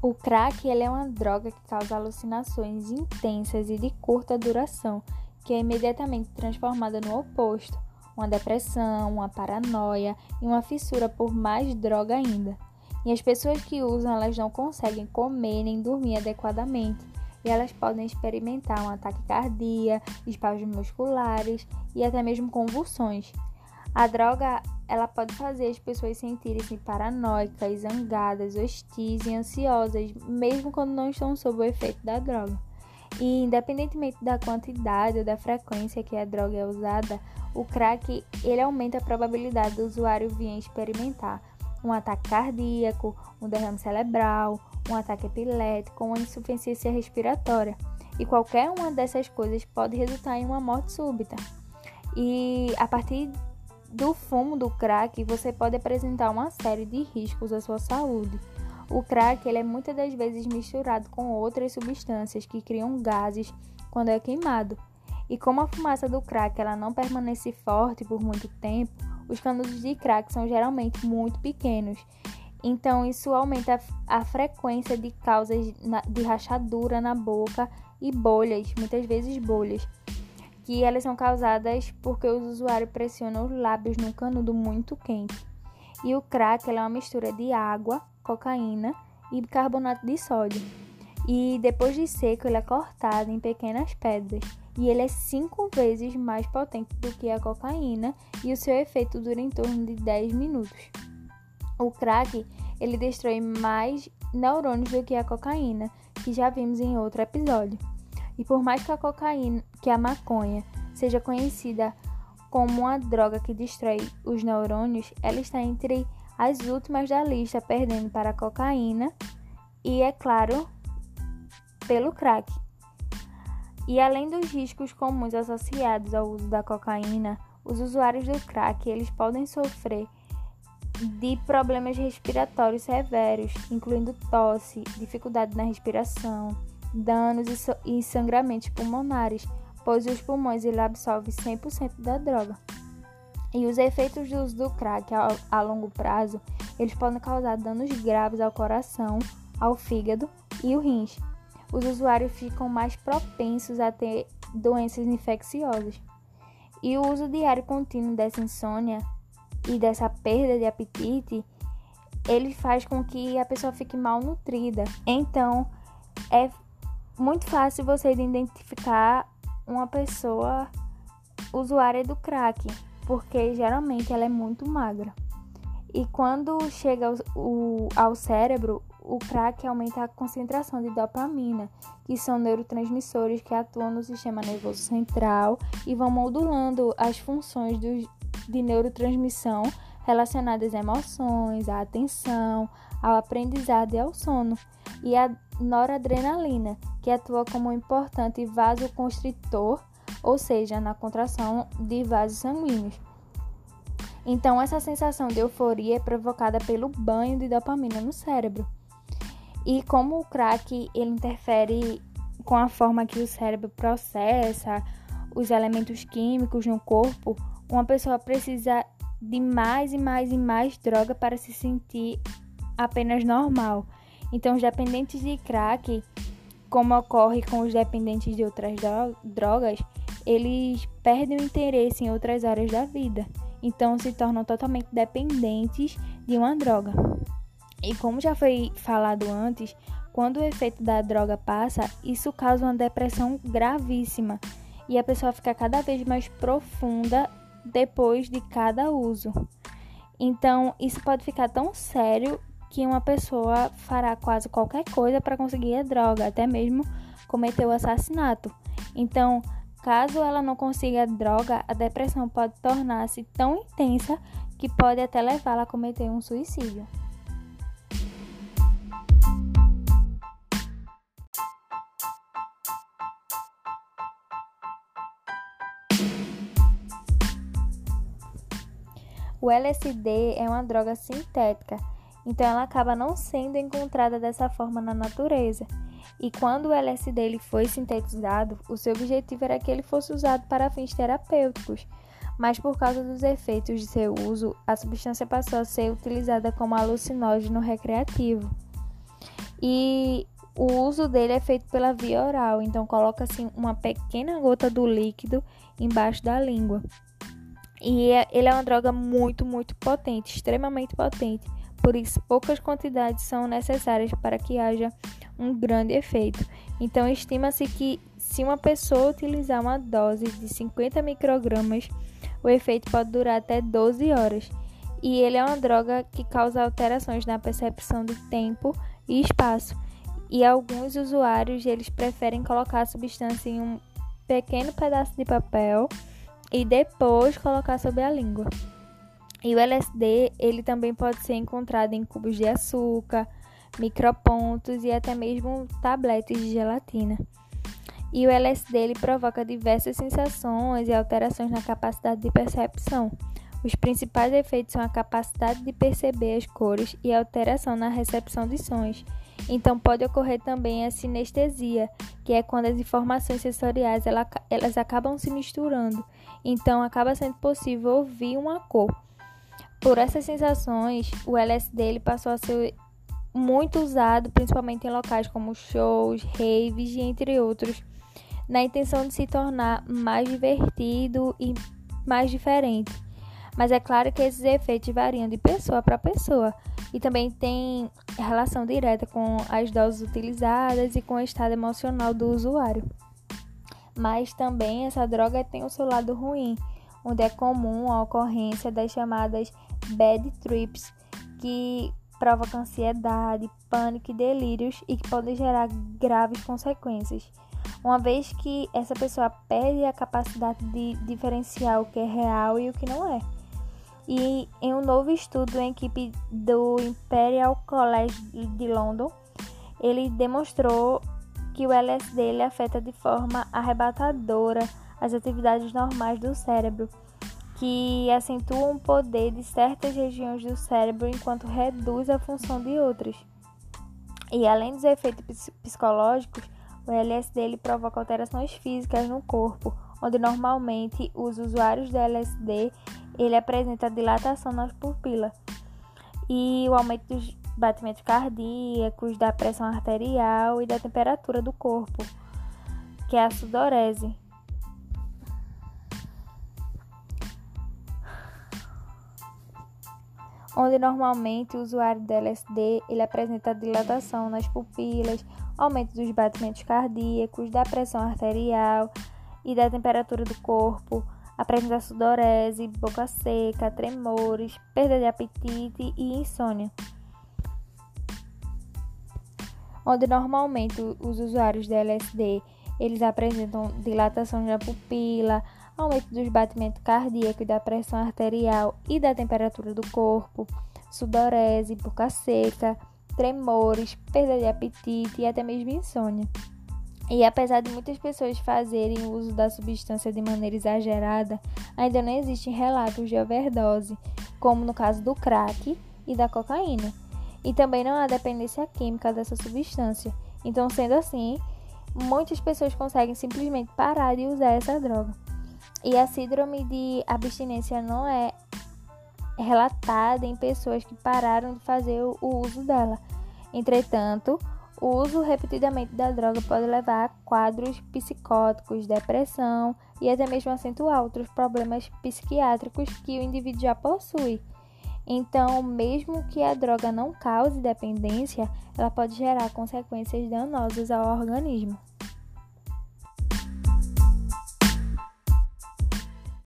O crack ele é uma droga que causa alucinações intensas e de curta duração, que é imediatamente transformada no oposto, uma depressão, uma paranoia e uma fissura por mais droga ainda. E as pessoas que usam, elas não conseguem comer nem dormir adequadamente, e elas podem experimentar um ataque cardíaco, espasmos musculares e até mesmo convulsões. A droga ela pode fazer as pessoas sentirem-se paranoicas, zangadas, hostis e ansiosas, mesmo quando não estão sob o efeito da droga. E independentemente da quantidade ou da frequência que a droga é usada, o crack ele aumenta a probabilidade do usuário vir experimentar um ataque cardíaco, um derrame cerebral, um ataque epilético uma insuficiência respiratória. E qualquer uma dessas coisas pode resultar em uma morte súbita. E a partir do fumo do crack, você pode apresentar uma série de riscos à sua saúde. O crack ele é muitas das vezes misturado com outras substâncias que criam gases quando é queimado. E como a fumaça do crack ela não permanece forte por muito tempo, os canudos de crack são geralmente muito pequenos. Então isso aumenta a frequência de causas de rachadura na boca e bolhas, muitas vezes bolhas que elas são causadas porque os usuários pressionam os lábios num canudo muito quente. E o crack é uma mistura de água, cocaína e bicarbonato de sódio. E depois de seco, ele é cortado em pequenas pedras. E ele é cinco vezes mais potente do que a cocaína e o seu efeito dura em torno de 10 minutos. O crack ele destrói mais neurônios do que a cocaína, que já vimos em outro episódio. E por mais que a cocaína, que a maconha seja conhecida como uma droga que destrói os neurônios, ela está entre as últimas da lista, perdendo para a cocaína e, é claro, pelo crack. E além dos riscos comuns associados ao uso da cocaína, os usuários do crack eles podem sofrer de problemas respiratórios severos, incluindo tosse, dificuldade na respiração, danos e sangramentos pulmonares, pois os pulmões ele absorve 100% da droga. E os efeitos do uso do crack a, longo prazo, eles podem causar danos graves ao coração, ao fígado e o rins. Os usuários ficam mais propensos a ter doenças infecciosas. E o uso diário contínuo dessa insônia e dessa perda de apetite, ele faz com que a pessoa fique mal nutrida. Então, é muito fácil você identificar uma pessoa usuária do crack, porque geralmente ela é muito magra. E quando chega ao, o, ao cérebro, o crack aumenta a concentração de dopamina, que são neurotransmissores que atuam no sistema nervoso central e vão modulando as funções do, de neurotransmissão relacionadas a emoções, à atenção, ao aprendizado e ao sono. E a noradrenalina, que atua como um importante vasoconstritor, ou seja, na contração de vasos sanguíneos. Então, essa sensação de euforia é provocada pelo banho de dopamina no cérebro. E como o crack ele interfere com a forma que o cérebro processa os elementos químicos no corpo, uma pessoa precisa de mais e mais e mais droga para se sentir apenas normal. Então, os dependentes de crack, como ocorre com os dependentes de outras drogas, eles perdem o interesse em outras áreas da vida. Então, se tornam totalmente dependentes de uma droga. E como já foi falado antes, quando o efeito da droga passa, isso causa uma depressão gravíssima e a pessoa fica cada vez mais profunda depois de cada uso. Então, isso pode ficar tão sério que uma pessoa fará quase qualquer coisa para conseguir a droga, até mesmo cometer o assassinato. Então, caso ela não consiga a droga, a depressão pode tornar-se tão intensa que pode até levá-la a cometer um suicídio. O LSD é uma droga sintética então ela acaba não sendo encontrada dessa forma na natureza. E quando o LSD foi sintetizado, o seu objetivo era que ele fosse usado para fins terapêuticos, mas por causa dos efeitos de seu uso, a substância passou a ser utilizada como alucinógeno recreativo. E o uso dele é feito pela via oral, então coloca-se uma pequena gota do líquido embaixo da língua. E é, ele é uma droga muito, muito potente, extremamente potente. Por isso, poucas quantidades são necessárias para que haja um grande efeito. Então, estima-se que se uma pessoa utilizar uma dose de 50 microgramas, o efeito pode durar até 12 horas. E ele é uma droga que causa alterações na percepção de tempo e espaço. E alguns usuários eles preferem colocar a substância em um pequeno pedaço de papel e depois colocar sobre a língua. E o LSD, ele também pode ser encontrado em cubos de açúcar, micropontos e até mesmo tabletes de gelatina. E o LSD ele provoca diversas sensações e alterações na capacidade de percepção. Os principais efeitos são a capacidade de perceber as cores e a alteração na recepção de sons. Então pode ocorrer também a sinestesia, que é quando as informações sensoriais elas acabam se misturando. Então acaba sendo possível ouvir uma cor. Por essas sensações, o LSD ele passou a ser muito usado, principalmente em locais como shows, raves e entre outros, na intenção de se tornar mais divertido e mais diferente. Mas é claro que esses efeitos variam de pessoa para pessoa e também tem relação direta com as doses utilizadas e com o estado emocional do usuário. Mas também essa droga tem o seu lado ruim, onde é comum a ocorrência das chamadas bad trips, que provocam ansiedade, pânico e delírios e que podem gerar graves consequências. Uma vez que essa pessoa perde a capacidade de diferenciar o que é real e o que não é. E em um novo estudo em equipe do Imperial College de London, ele demonstrou que o LSD ele afeta de forma arrebatadora as atividades normais do cérebro, que acentuam o poder de certas regiões do cérebro enquanto reduz a função de outras. E além dos efeitos psicológicos, o LSD ele provoca alterações físicas no corpo, onde normalmente os usuários do LSD ele apresenta dilatação nas pupilas e o aumento dos batimentos cardíacos, da pressão arterial e da temperatura do corpo, que é a sudorese. Onde normalmente o usuário do LSD ele apresenta dilatação nas pupilas, aumento dos batimentos cardíacos, da pressão arterial e da temperatura do corpo, apresenta sudorese, boca seca, tremores, perda de apetite e insônia. Onde normalmente os usuários de LSD eles apresentam dilatação da pupila, aumento dos batimentos cardíacos, da pressão arterial e da temperatura do corpo, sudorese, boca seca, tremores, perda de apetite e até mesmo insônia. E apesar de muitas pessoas fazerem uso da substância de maneira exagerada, ainda não existem relatos de overdose, como no caso do crack e da cocaína. E também não há dependência química dessa substância. Então, sendo assim, muitas pessoas conseguem simplesmente parar de usar essa droga. E a síndrome de abstinência não é relatada em pessoas que pararam de fazer o uso dela. Entretanto, o uso repetidamente da droga pode levar a quadros psicóticos, depressão e até mesmo acentuar outros problemas psiquiátricos que o indivíduo já possui. Então, mesmo que a droga não cause dependência, ela pode gerar consequências danosas ao organismo.